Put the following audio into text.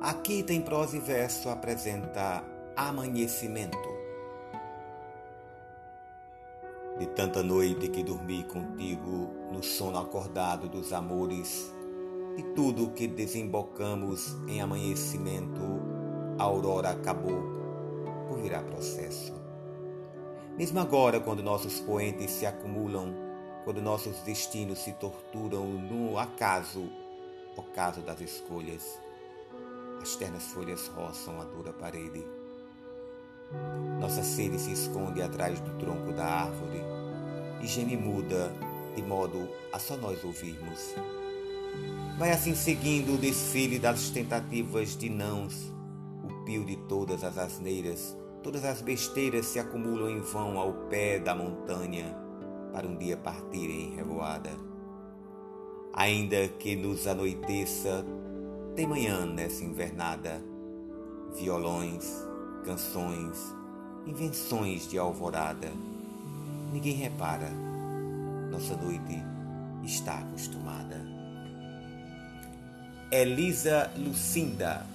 Aqui tem prosa e verso apresenta amanhecimento. De tanta noite que dormi contigo no sono acordado dos amores, de tudo que desembocamos em amanhecimento, a aurora acabou por virar processo. Mesmo agora, quando nossos poentes se acumulam, quando nossos destinos se torturam no acaso, ocaso das escolhas, as ternas folhas roçam a dura parede. Nossa sede se esconde atrás do tronco da árvore e geme muda, de modo a só nós ouvirmos. Vai assim seguindo o desfile das tentativas de nãos, o pio de todas as asneiras, todas as besteiras se acumulam em vão ao pé da montanha para um dia partir em revoada. Ainda que nos anoiteça tem manhã nessa invernada, violões, canções, invenções de alvorada. Ninguém repara, nossa noite está acostumada. Elisa Lucinda